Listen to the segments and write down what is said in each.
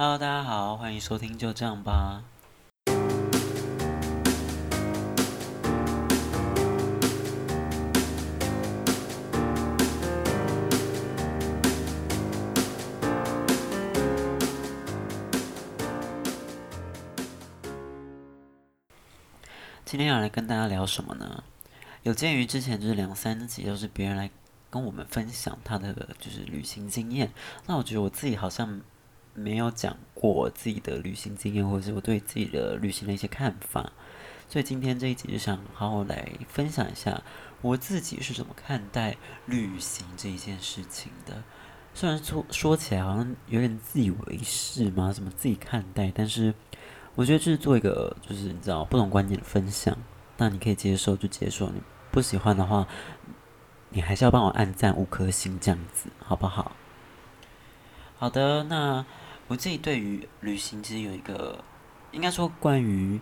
Hello，大家好，欢迎收听就这样吧。今天要来跟大家聊什么呢？有鉴于之前就是两三集都是别人来跟我们分享他的就是旅行经验，那我觉得我自己好像。没有讲过自己的旅行经验，或者是我对自己的旅行的一些看法，所以今天这一集就想好好来分享一下我自己是怎么看待旅行这一件事情的。虽然说说起来好像有点自以为是嘛，什么自己看待，但是我觉得这是做一个就是你知道不同观点的分享，那你可以接受就接受，你不喜欢的话，你还是要帮我按赞五颗星这样子，好不好？好的，那。我自己对于旅行其实有一个，应该说关于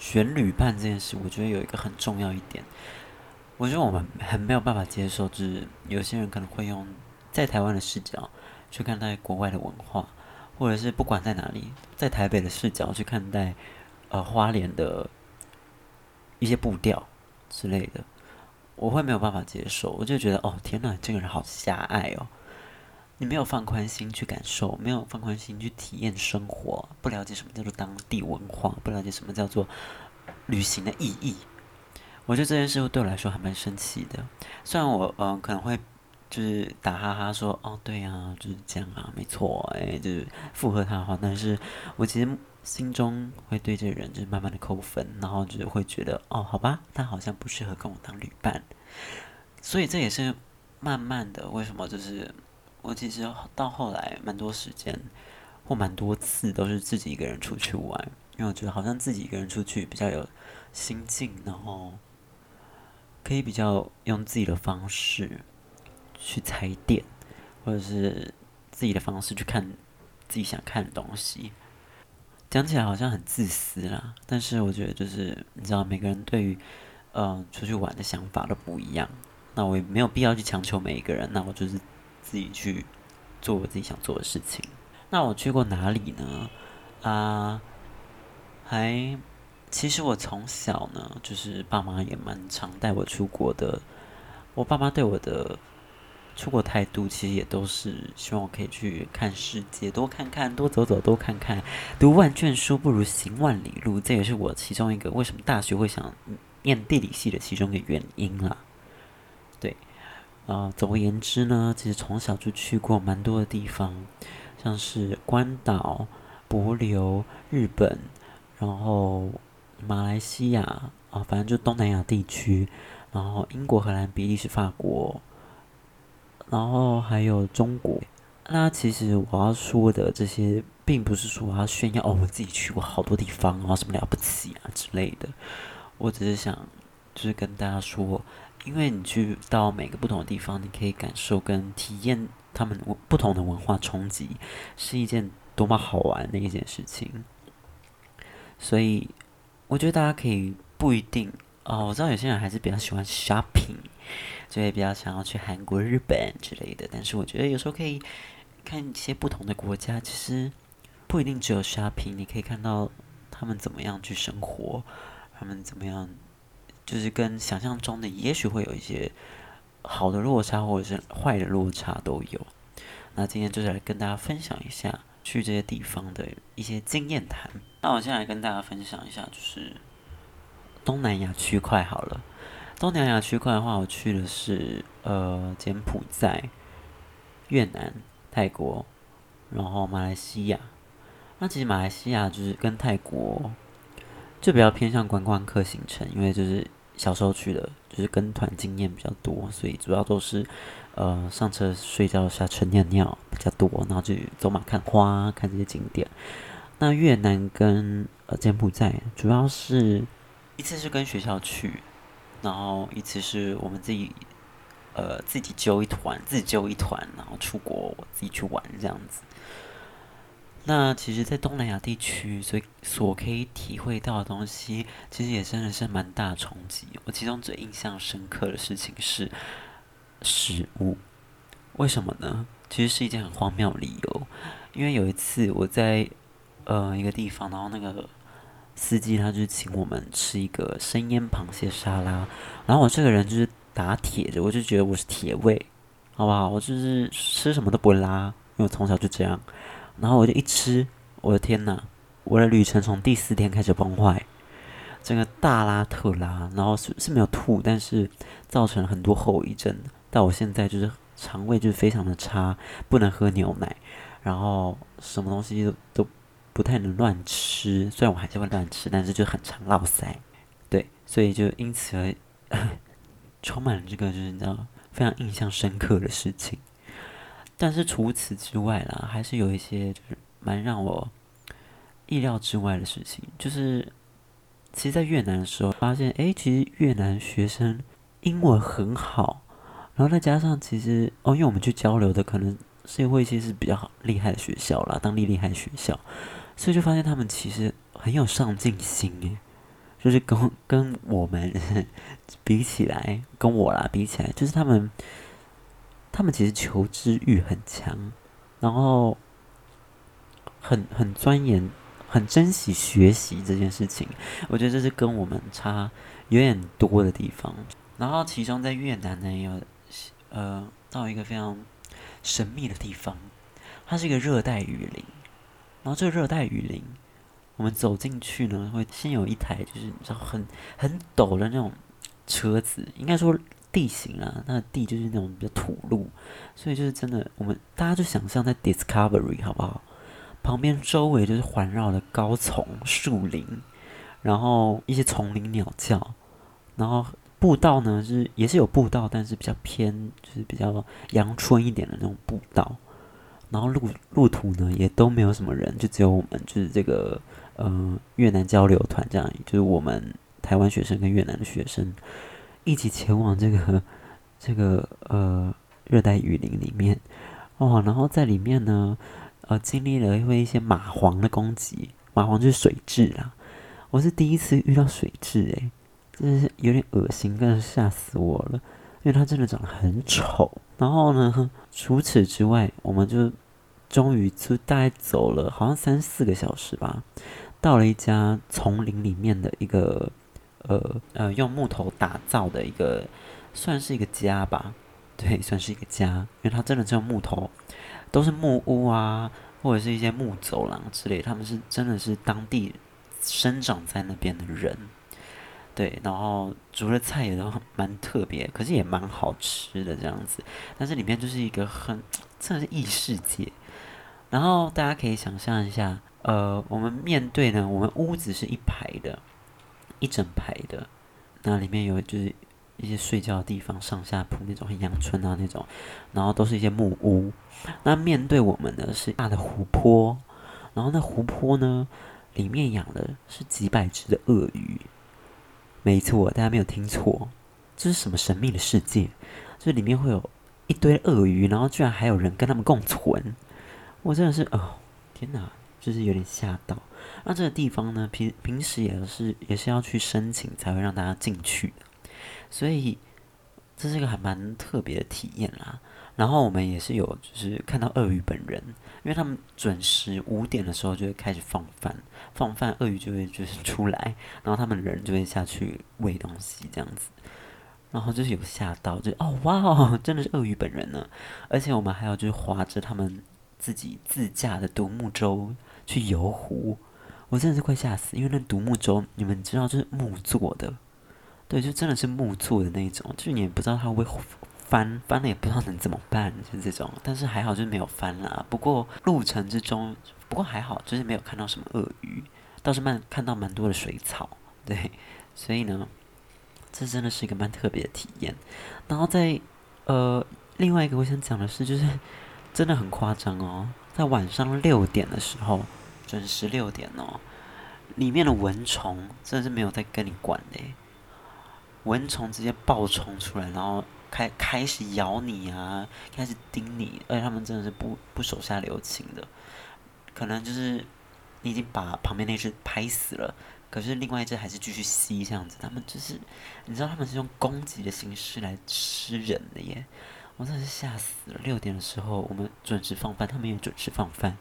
选旅伴这件事，我觉得有一个很重要一点。我觉得我们很没有办法接受，就是有些人可能会用在台湾的视角去看待国外的文化，或者是不管在哪里，在台北的视角去看待呃花莲的一些步调之类的，我会没有办法接受。我就觉得哦，天哪，这个人好狭隘哦。你没有放宽心去感受，没有放宽心去体验生活，不了解什么叫做当地文化，不了解什么叫做旅行的意义。我觉得这件事对我来说还蛮神奇的。虽然我嗯、呃、可能会就是打哈哈说哦对啊就是这样啊没错哎就是附和他的话，但是我其实心中会对这个人就是慢慢的扣分，然后就是会觉得哦好吧，他好像不适合跟我当旅伴。所以这也是慢慢的为什么就是。我其实到后来蛮多时间，或蛮多次都是自己一个人出去玩，因为我觉得好像自己一个人出去比较有心境，然后可以比较用自己的方式去踩点，或者是自己的方式去看自己想看的东西。讲起来好像很自私啦，但是我觉得就是你知道，每个人对于嗯、出去玩的想法都不一样，那我也没有必要去强求每一个人，那我就是。自己去做我自己想做的事情。那我去过哪里呢？啊，还其实我从小呢，就是爸妈也蛮常带我出国的。我爸妈对我的出国态度，其实也都是希望我可以去看世界，多看看，多走走，多看看。读万卷书不如行万里路，这也是我其中一个为什么大学会想念地理系的其中一个原因啦。啊、总而言之呢，其实从小就去过蛮多的地方，像是关岛、帛琉、日本，然后马来西亚啊、反正就东南亚地区，然后英国、荷兰、比利时、法国，然后还有中国。那其实我要说的这些，并不是说我要炫耀哦，我自己去过好多地方，然后什么了不起啊之类的。我只是想，就是跟大家说。因为你去到每个不同的地方，你可以感受跟体验他们不同的文化冲击，是一件多么好玩的一件事情。所以，我觉得大家可以不一定哦。我知道有些人还是比较喜欢 shopping，就会比较想要去韩国、日本之类的。但是，我觉得有时候可以看一些不同的国家，其实不一定只有 shopping，你可以看到他们怎么样去生活，他们怎么样。就是跟想象中的，也许会有一些好的落差，或者是坏的落差都有。那今天就是来跟大家分享一下去这些地方的一些经验谈。那我现在来跟大家分享一下，就是东南亚区块好了。东南亚区块的话，我去的是呃柬埔寨、越南、泰国，然后马来西亚。那其实马来西亚就是跟泰国就比较偏向观光客行程，因为就是。小时候去的，就是跟团经验比较多，所以主要都是，呃，上车睡觉、下车尿尿比较多，然后就走马看花，看这些景点。那越南跟呃柬埔寨，主要是一次是跟学校去，然后一次是我们自己，呃，自己揪一团，自己揪一团，然后出国自己去玩这样子。那其实，在东南亚地区，所以所可以体会到的东西，其实也真的是蛮大冲击。我其中最印象深刻的事情是食物，为什么呢？其实是一件很荒谬的理由，因为有一次我在呃一个地方，然后那个司机他就请我们吃一个生腌螃蟹沙拉，然后我这个人就是打铁的，我就觉得我是铁胃，好不好？我就是吃什么都不会拉，因为我从小就这样。然后我就一吃，我的天呐，我的旅程从第四天开始崩坏，整个大拉特拉，然后是是没有吐，但是造成了很多后遗症。到我现在就是肠胃就是非常的差，不能喝牛奶，然后什么东西都都不太能乱吃。虽然我还是会乱吃，但是就很常落塞。对，所以就因此而 充满了这个就是你知道非常印象深刻的事情。但是除此之外啦，还是有一些就是蛮让我意料之外的事情。就是其实，在越南的时候，发现哎，其实越南学生英文很好，然后再加上其实哦，因为我们去交流的可能是会一些是比较厉害的学校啦，当地厉害学校，所以就发现他们其实很有上进心诶，就是跟跟我们 比起来，跟我啦比起来，就是他们。他们其实求知欲很强，然后很很钻研，很珍惜学习这件事情。我觉得这是跟我们差有点多的地方。然后其中在越南呢，有呃到一个非常神秘的地方，它是一个热带雨林。然后这个热带雨林，我们走进去呢，会先有一台就是你知道很很陡的那种车子，应该说。地形啊，那地就是那种比较土路，所以就是真的，我们大家就想象在 Discovery 好不好？旁边周围就是环绕的高丛树林，然后一些丛林鸟叫，然后步道呢是也是有步道，但是比较偏就是比较阳春一点的那种步道，然后路路途呢也都没有什么人，就只有我们就是这个呃越南交流团这样，就是我们台湾学生跟越南的学生。一起前往这个 这个呃热带雨林里面哦，然后在里面呢，呃，经历了因为一些蚂蝗的攻击，蚂蝗就是水蛭啦。我是第一次遇到水蛭，诶，真的是有点恶心，更是吓死我了，因为它真的长得很丑。然后呢，除此之外，我们就终于就大概走了好像三四个小时吧，到了一家丛林里面的一个。呃呃，用木头打造的一个，算是一个家吧，对，算是一个家，因为它真的只有木头，都是木屋啊，或者是一些木走廊之类，他们是真的是当地生长在那边的人，对，然后煮的菜也都蛮特别，可是也蛮好吃的这样子，但是里面就是一个很真的是异世界，然后大家可以想象一下，呃，我们面对呢，我们屋子是一排的。一整排的，那里面有就是一些睡觉的地方，上下铺那种很阳春啊那种，然后都是一些木屋。那面对我们的是大的湖泊，然后那湖泊呢，里面养的是几百只的鳄鱼。没错，大家没有听错，这是什么神秘的世界？这里面会有一堆鳄鱼，然后居然还有人跟他们共存。我真的是哦，天哪，就是有点吓到。那这个地方呢，平平时也是也是要去申请才会让大家进去的，所以这是一个还蛮特别的体验啦。然后我们也是有就是看到鳄鱼本人，因为他们准时五点的时候就会开始放饭，放饭鳄鱼就会就是 出来，然后他们人就会下去喂东西这样子。然后就是有吓到，就哦哇哦，真的是鳄鱼本人呢！而且我们还要就是划着他们自己自驾的独木舟去游湖。我真的是快吓死，因为那独木舟，你们知道就是木做的，对，就真的是木做的那种，就是你也不知道它会翻，翻了也不知道能怎么办，就这种。但是还好就是没有翻啦。不过路程之中，不过还好就是没有看到什么鳄鱼，倒是蛮看到蛮多的水草，对。所以呢，这真的是一个蛮特别的体验。然后在呃，另外一个我想讲的是，就是真的很夸张哦，在晚上六点的时候。准时六点哦，里面的蚊虫真的是没有在跟你管的，蚊虫直接爆冲出来，然后开开始咬你啊，开始叮你，而且他们真的是不不手下留情的，可能就是你已经把旁边那只拍死了，可是另外一只还是继续吸这样子，他们就是你知道他们是用攻击的形式来吃人的耶，我真的是吓死了。六点的时候我们准时放饭，他们也准时放饭。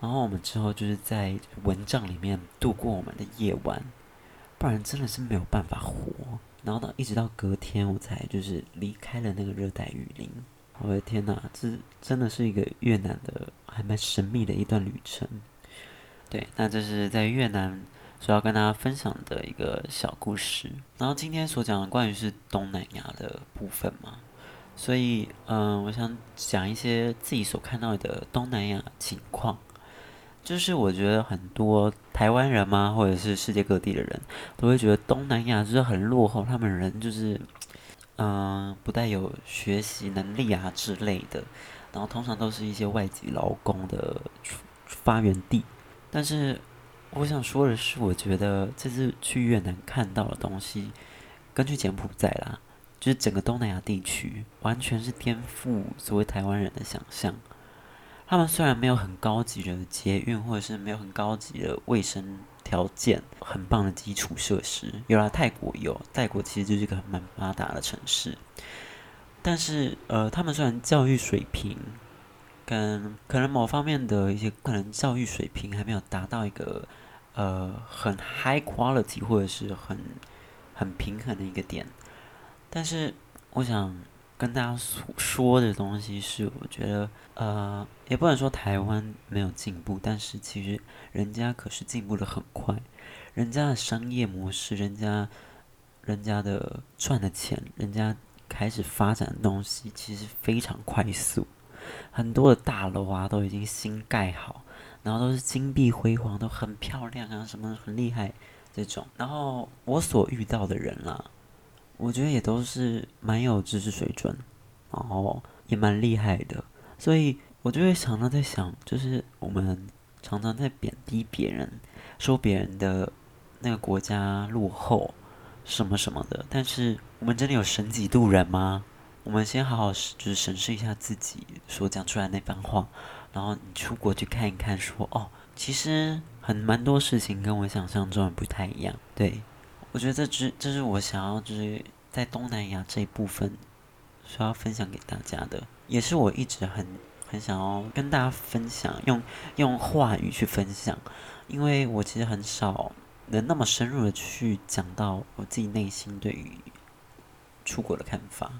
然后我们之后就是在蚊帐里面度过我们的夜晚，不然真的是没有办法活。然后到一直到隔天，我才就是离开了那个热带雨林。我的天哪，这真的是一个越南的还蛮神秘的一段旅程。对，那这是在越南所要跟大家分享的一个小故事。然后今天所讲的关于是东南亚的部分嘛，所以嗯、我想讲一些自己所看到的东南亚情况。就是我觉得很多台湾人嘛，或者是世界各地的人都会觉得东南亚就是很落后，他们人就是嗯、不带有学习能力啊之类的，然后通常都是一些外籍劳工的发源地。但是我想说的是，我觉得这次去越南看到的东西，根据柬埔寨啦，就是整个东南亚地区，完全是颠覆所谓台湾人的想象。他们虽然没有很高级的捷运，或者是没有很高级的卫生条件，很棒的基础设施，有啦，泰国有，泰国其实就是一个蛮发达的城市。但是，呃，他们虽然教育水平，跟可能某方面的一些可能教育水平还没有达到一个呃很 high quality 或者是很很平衡的一个点，但是我想跟大家说的东西是，我觉得呃也不能说台湾没有进步，但是其实人家可是进步得很快，人家的商业模式，人家人家的赚的钱，人家开始发展的东西其实非常快速。很多的大楼啊，都已经新盖好，然后都是金碧辉煌，都很漂亮啊，什么很厉害这种。然后我所遇到的人啦，我觉得也都是蛮有知识水准，然后也蛮厉害的。所以我就会常常在想，就是我们常常在贬低别人，说别人的那个国家落后什么什么的，但是我们真的有神几度人吗？我们先好好就是审视一下自己所讲出来那番话，然后你出国去看一看说，说哦，其实很蛮多事情跟我想象中的不太一样。对，我觉得这只这是我想要就是在东南亚这一部分需要分享给大家的，也是我一直很很想要跟大家分享，用用话语去分享，因为我其实很少能那么深入的去讲到我自己内心对于出国的看法。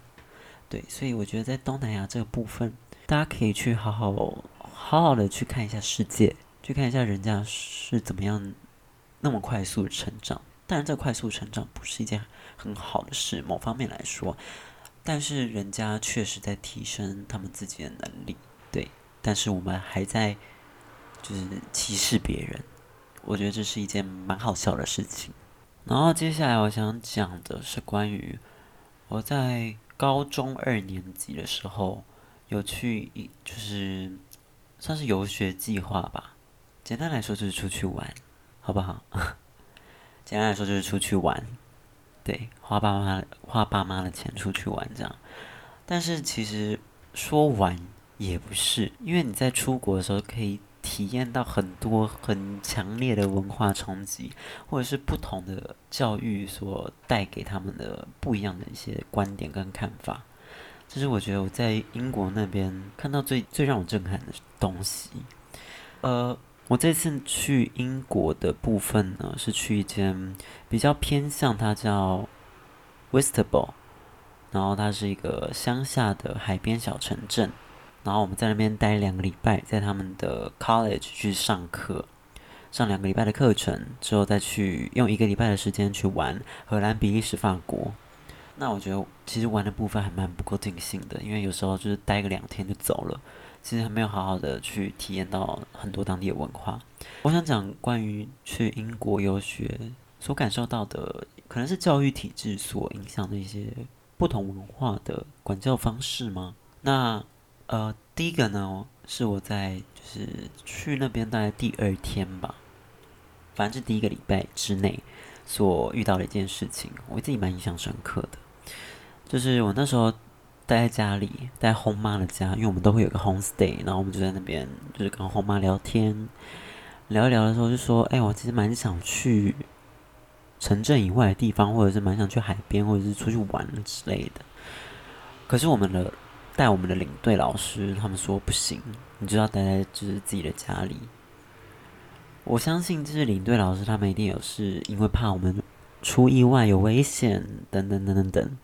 对，所以我觉得在东南亚这个部分，大家可以去好好好好的去看一下世界，去看一下人家是怎么样那么快速的成长。当然，这快速成长不是一件很好的事，某方面来说，但是人家确实在提升他们自己的能力。对，但是我们还在就是歧视别人，我觉得这是一件蛮好笑的事情。然后接下来我想讲的是关于我在。高中二年级的时候，有去一就是算是游学计划吧。简单来说就是出去玩，好不好？简单来说就是出去玩，对，花爸妈花爸妈的钱出去玩这样。但是其实说玩也不是，因为你在出国的时候可以。体验到很多很强烈的文化冲击，或者是不同的教育所带给他们的不一样的一些观点跟看法，这是我觉得我在英国那边看到最最让我震撼的东西。呃，我这次去英国的部分呢，是去一间比较偏向它叫 Whitstable，然后它是一个乡下的海边小城镇。然后我们在那边待两个礼拜，在他们的 college 去上课，上两个礼拜的课程之后，再去用一个礼拜的时间去玩荷兰、比利时、法国。那我觉得其实玩的部分还蛮不够尽兴的，因为有时候就是待个两天就走了，其实还没有好好的去体验到很多当地的文化。我想讲关于去英国游学所感受到的，可能是教育体制所影响的一些不同文化的管教方式吗？那。呃，第一个呢，是我在就是去那边大概第二天吧，反正是第一个礼拜之内所遇到的一件事情，我自己蛮印象深刻的。就是我那时候待在家里，待在轰妈的家，因为我们都会有个 home stay，然后我们就在那边就是跟轰妈聊天，聊一聊的时候就说，哎，我其实蛮想去城镇以外的地方，或者是蛮想去海边，或者是出去玩之类的。可是我们的。带我们的领队老师，他们说不行，你就要待在就是自己的家里，我相信这是领队老师他们一定有是因为怕我们出意外有危险等等等等等。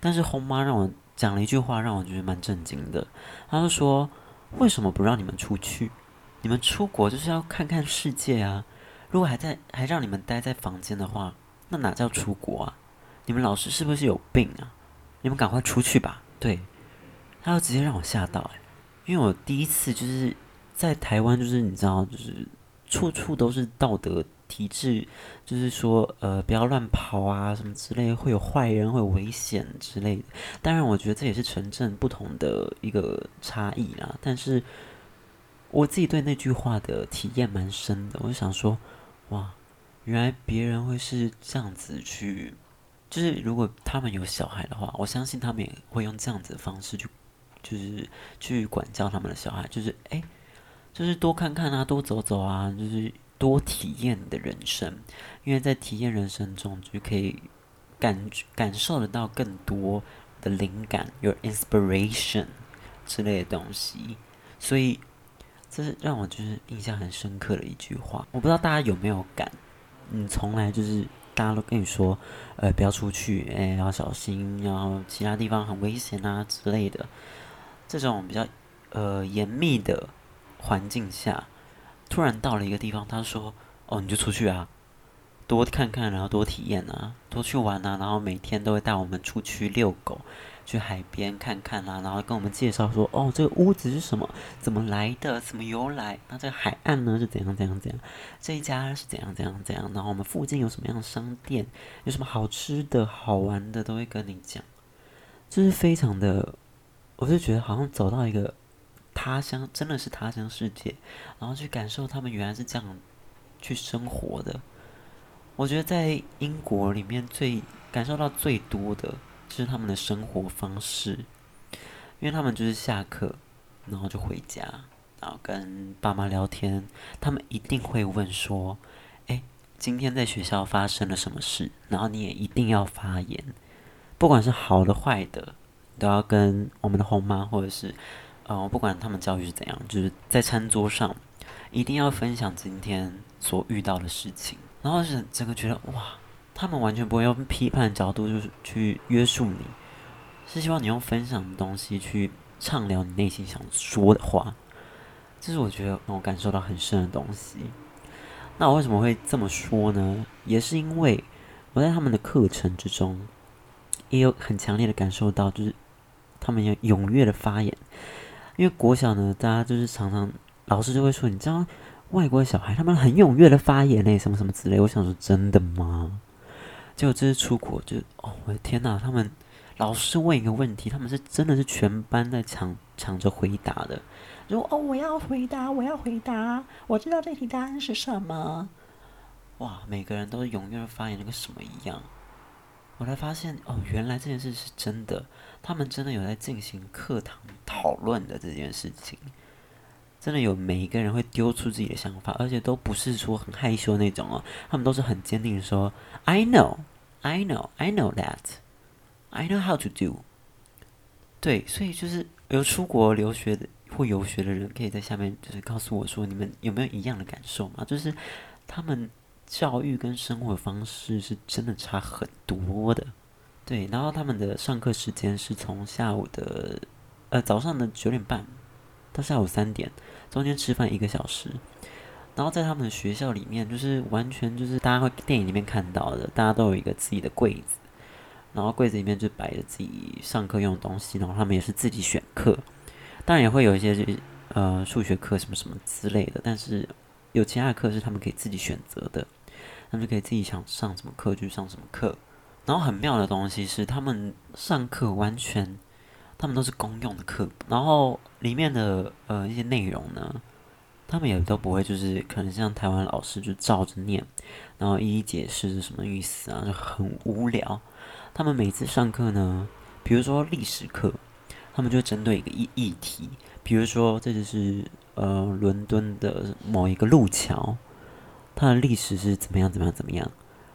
但是红妈让我讲了一句话，让我觉得蛮震惊的。他就说：“为什么不让你们出去？你们出国就是要看看世界啊！如果还在还让你们待在房间的话，那哪叫出国啊？你们老师是不是有病啊？你们赶快出去吧！”对，他就直接让我吓到哎，因为我第一次就是在台湾，就是你知道，就是处处都是道德。体制就是说，呃，不要乱跑啊，什么之类，会有坏人，会有危险之类的。当然，我觉得这也是城镇不同的一个差异啦。但是，我自己对那句话的体验蛮深的。我就想说，哇，原来别人会是这样子去，就是如果他们有小孩的话，我相信他们也会用这样子的方式去，就是去管教他们的小孩，就是哎，就是多看看啊，多走走啊，就是。多体验的人生，因为在体验人生中，就可以感感受得到更多的灵感，有 inspiration 之类的东西。所以，这是让我就是印象很深刻的一句话。我不知道大家有没有感，你从来就是大家都跟你说，呃，不要出去，哎，要小心，然后其他地方很危险啊之类的。这种比较呃严密的环境下。突然到了一个地方，他说：“哦，你就出去啊，多看看，然后多体验啊，多去玩啊，然后每天都会带我们出去遛狗，去海边看看啊，然后跟我们介绍说：哦，这个屋子是什么，怎么来的，怎么由来？那这个海岸呢是怎样怎样怎样？这一家是怎样怎样怎样？然后我们附近有什么样的商店，有什么好吃的好玩的，都会跟你讲，就是非常的，我就觉得好像走到一个。”他乡真的是他乡世界，然后去感受他们原来是这样去生活的。我觉得在英国里面最感受到最多的就是他们的生活方式，因为他们就是下课然后就回家，然后跟爸妈聊天，他们一定会问说：“诶，今天在学校发生了什么事？”然后你也一定要发言，不管是好的坏的，都要跟我们的后妈或者是。哦，不管他们教育是怎样，就是在餐桌上一定要分享今天所遇到的事情，然后是整个觉得哇，他们完全不会用批判的角度就是去约束你，是希望你用分享的东西去畅聊你内心想说的话，这是我觉得让我感受到很深的东西。那我为什么会这么说呢？也是因为我在他们的课程之中，也有很强烈的感受到，就是他们要踊跃的发言。因为国小呢，大家就是常常老师就会说，你知道外国小孩他们很踊跃的发言嘞，什么什么之类。我想说，真的吗？结果这次出国就，哦，我的天呐，他们老师问一个问题，他们是真的是全班在抢抢着回答的。如哦，我要回答，我要回答，我知道这题答案是什么。哇，每个人都是踊跃的发言，那个什么一样。我才发现哦，原来这件事是真的。他们真的有在进行课堂讨论的这件事情，真的有每一个人会丢出自己的想法，而且都不是说很害羞那种哦，他们都是很坚定的说：“I know, I know, I know that, I know how to do。”对，所以就是有出国留学的或游学的人，可以在下面就是告诉我说，你们有没有一样的感受嘛？就是他们。教育跟生活方式是真的差很多的，对。然后他们的上课时间是从下午的呃早上的九点半到下午三点，中间吃饭一个小时。然后在他们的学校里面，就是完全就是大家会电影里面看到的，大家都有一个自己的柜子，然后柜子里面就摆着自己上课用的东西，然后他们也是自己选课，当然也会有一些呃数学课什么什么之类的，但是有其他的课是他们可以自己选择的。他们就可以自己想上什么课就上什么课，然后很妙的东西是，他们上课完全，他们都是公用的课，然后里面的呃一些内容呢，他们也都不会就是可能像台湾老师就照着念，然后一一解释是什么意思啊，就很无聊。他们每次上课呢，比如说历史课，他们就针对一个议议题，比如说这就是呃伦敦的某一个路桥。它的历史是怎么样？怎么样？怎么样？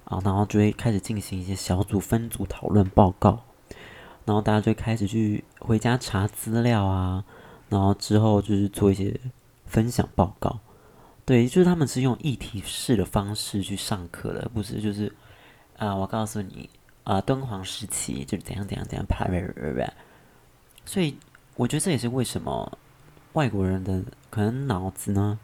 啊，然后就会开始进行一些小组分组讨论报告，然后大家就开始去回家查资料啊，然后之后就是做一些分享报告，对，就是他们是用议题式的方式去上课的，不是就是啊、我告诉你啊、敦煌时期就是怎样怎样怎样，啪啪啪啪。所以我觉得这也是为什么外国人的可能脑子呢，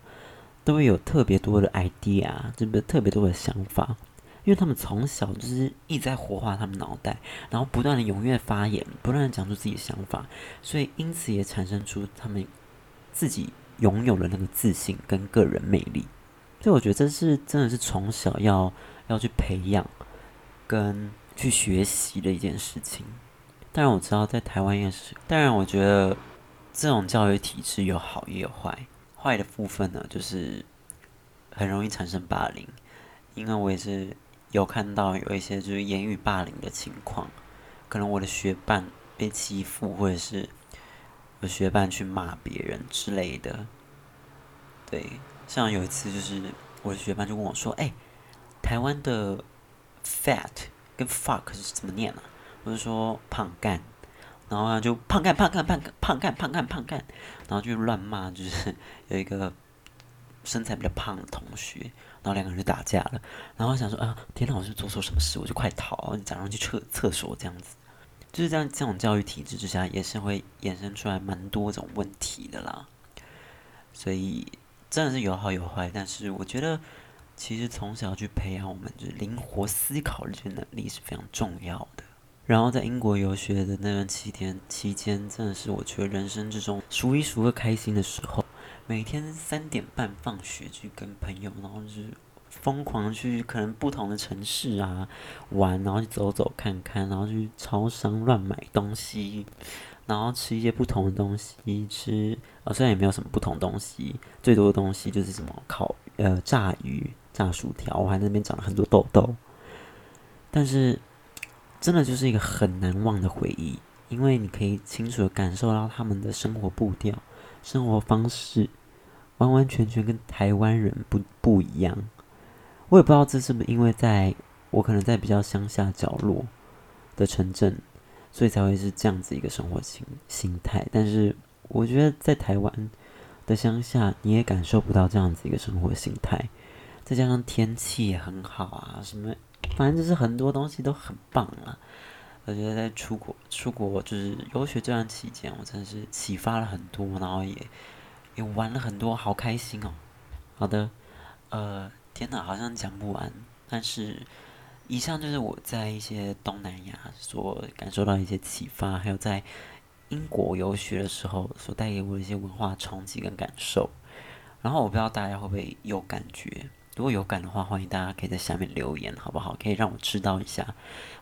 都会有特别多的 idea，就是特别多的想法，因为他们从小就是一直在活化他们脑袋，然后不断的踊跃发言，不断的讲出自己的想法，所以因此也产生出他们自己。拥有了那个自信跟个人魅力，所以我觉得这是真的是从小要要去培养跟去学习的一件事情。当然我知道在台湾也是，当然我觉得这种教育体制有好也有坏。坏的部分呢，就是很容易产生霸凌，因为我也是有看到有一些就是言语霸凌的情况，可能我的学伴被欺负，或者是。有学伴去骂别人之类的，对，像有一次就是我的学伴就问我说：“哎，台湾的 fat 跟 fuck 是怎么念呢？”我就说“胖干”，然后他就“胖干胖干胖干胖干胖干胖干”，然后就乱骂，就是有一个身材比较胖的同学，然后两个人就打架了。然后想说啊，天哪，我是做错什么事？我就快逃，你假装去厕厕所这样子。就是这样，这种教育体制之下，也是会衍生出来蛮多种问题的啦。所以真的是有好有坏，但是我觉得，其实从小去培养我们就是灵活思考这些能力是非常重要的。然后在英国游学的那段期间，期间真的是我觉得人生之中数一数二开心的时候。每天三点半放学去跟朋友，然后就是。疯狂去可能不同的城市啊玩，然后去走走看看，然后去超商乱买东西，然后吃一些不同的东西吃。呃、哦，虽然也没有什么不同东西，最多的东西就是什么烤呃炸鱼、炸薯条，我还那边长了很多痘痘。但是真的就是一个很难忘的回忆，因为你可以清楚的感受到他们的生活步调、生活方式，完完全全跟台湾人不不一样。我也不知道这是不是因为在我可能在比较乡下角落的城镇，所以才会是这样子一个生活心心态。但是我觉得在台湾的乡下，你也感受不到这样子一个生活心态。再加上天气也很好啊，什么反正就是很多东西都很棒啊。我觉得在出国出国就是游学这段期间，我真的是启发了很多，然后也也玩了很多，好开心哦。好的，呃。天哪，好像讲不完。但是，以上就是我在一些东南亚所感受到一些启发，还有在英国游学的时候所带给我一些文化冲击跟感受。然后，我不知道大家会不会有感觉？如果有感的话，欢迎大家可以在下面留言，好不好？可以让我知道一下，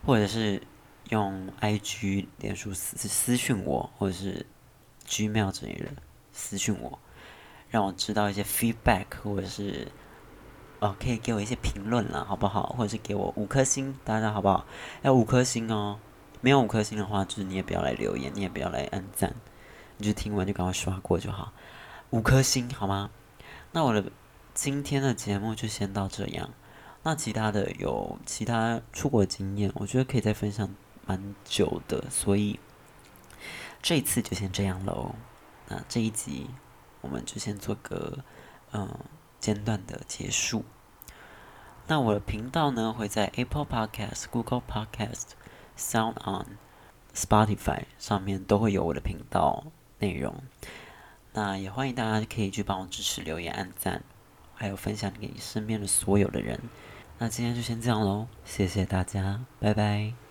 或者是用 IG、脸书私私讯我，或者是 Gmail 之类的私讯我，让我知道一些 feedback，或者是。哦，可以给我一些评论了，好不好？或者是给我五颗星，大家好不好？要五颗星哦。没有五颗星的话，就是你也不要来留言，你也不要来按赞，你就听完就赶快刷过就好。五颗星好吗？那我的今天的节目就先到这样。那其他的有其他出国经验，我觉得可以再分享蛮久的，所以这一次就先这样喽。那这一集我们就先做个嗯。间断的结束。那我的频道呢，会在 Apple Podcast、Google Podcast、Sound On、Spotify 上面都会有我的频道内容。那也欢迎大家可以去帮我支持、留言、按赞，还有分享给你身边的所有的人。那今天就先这样喽，谢谢大家，拜拜。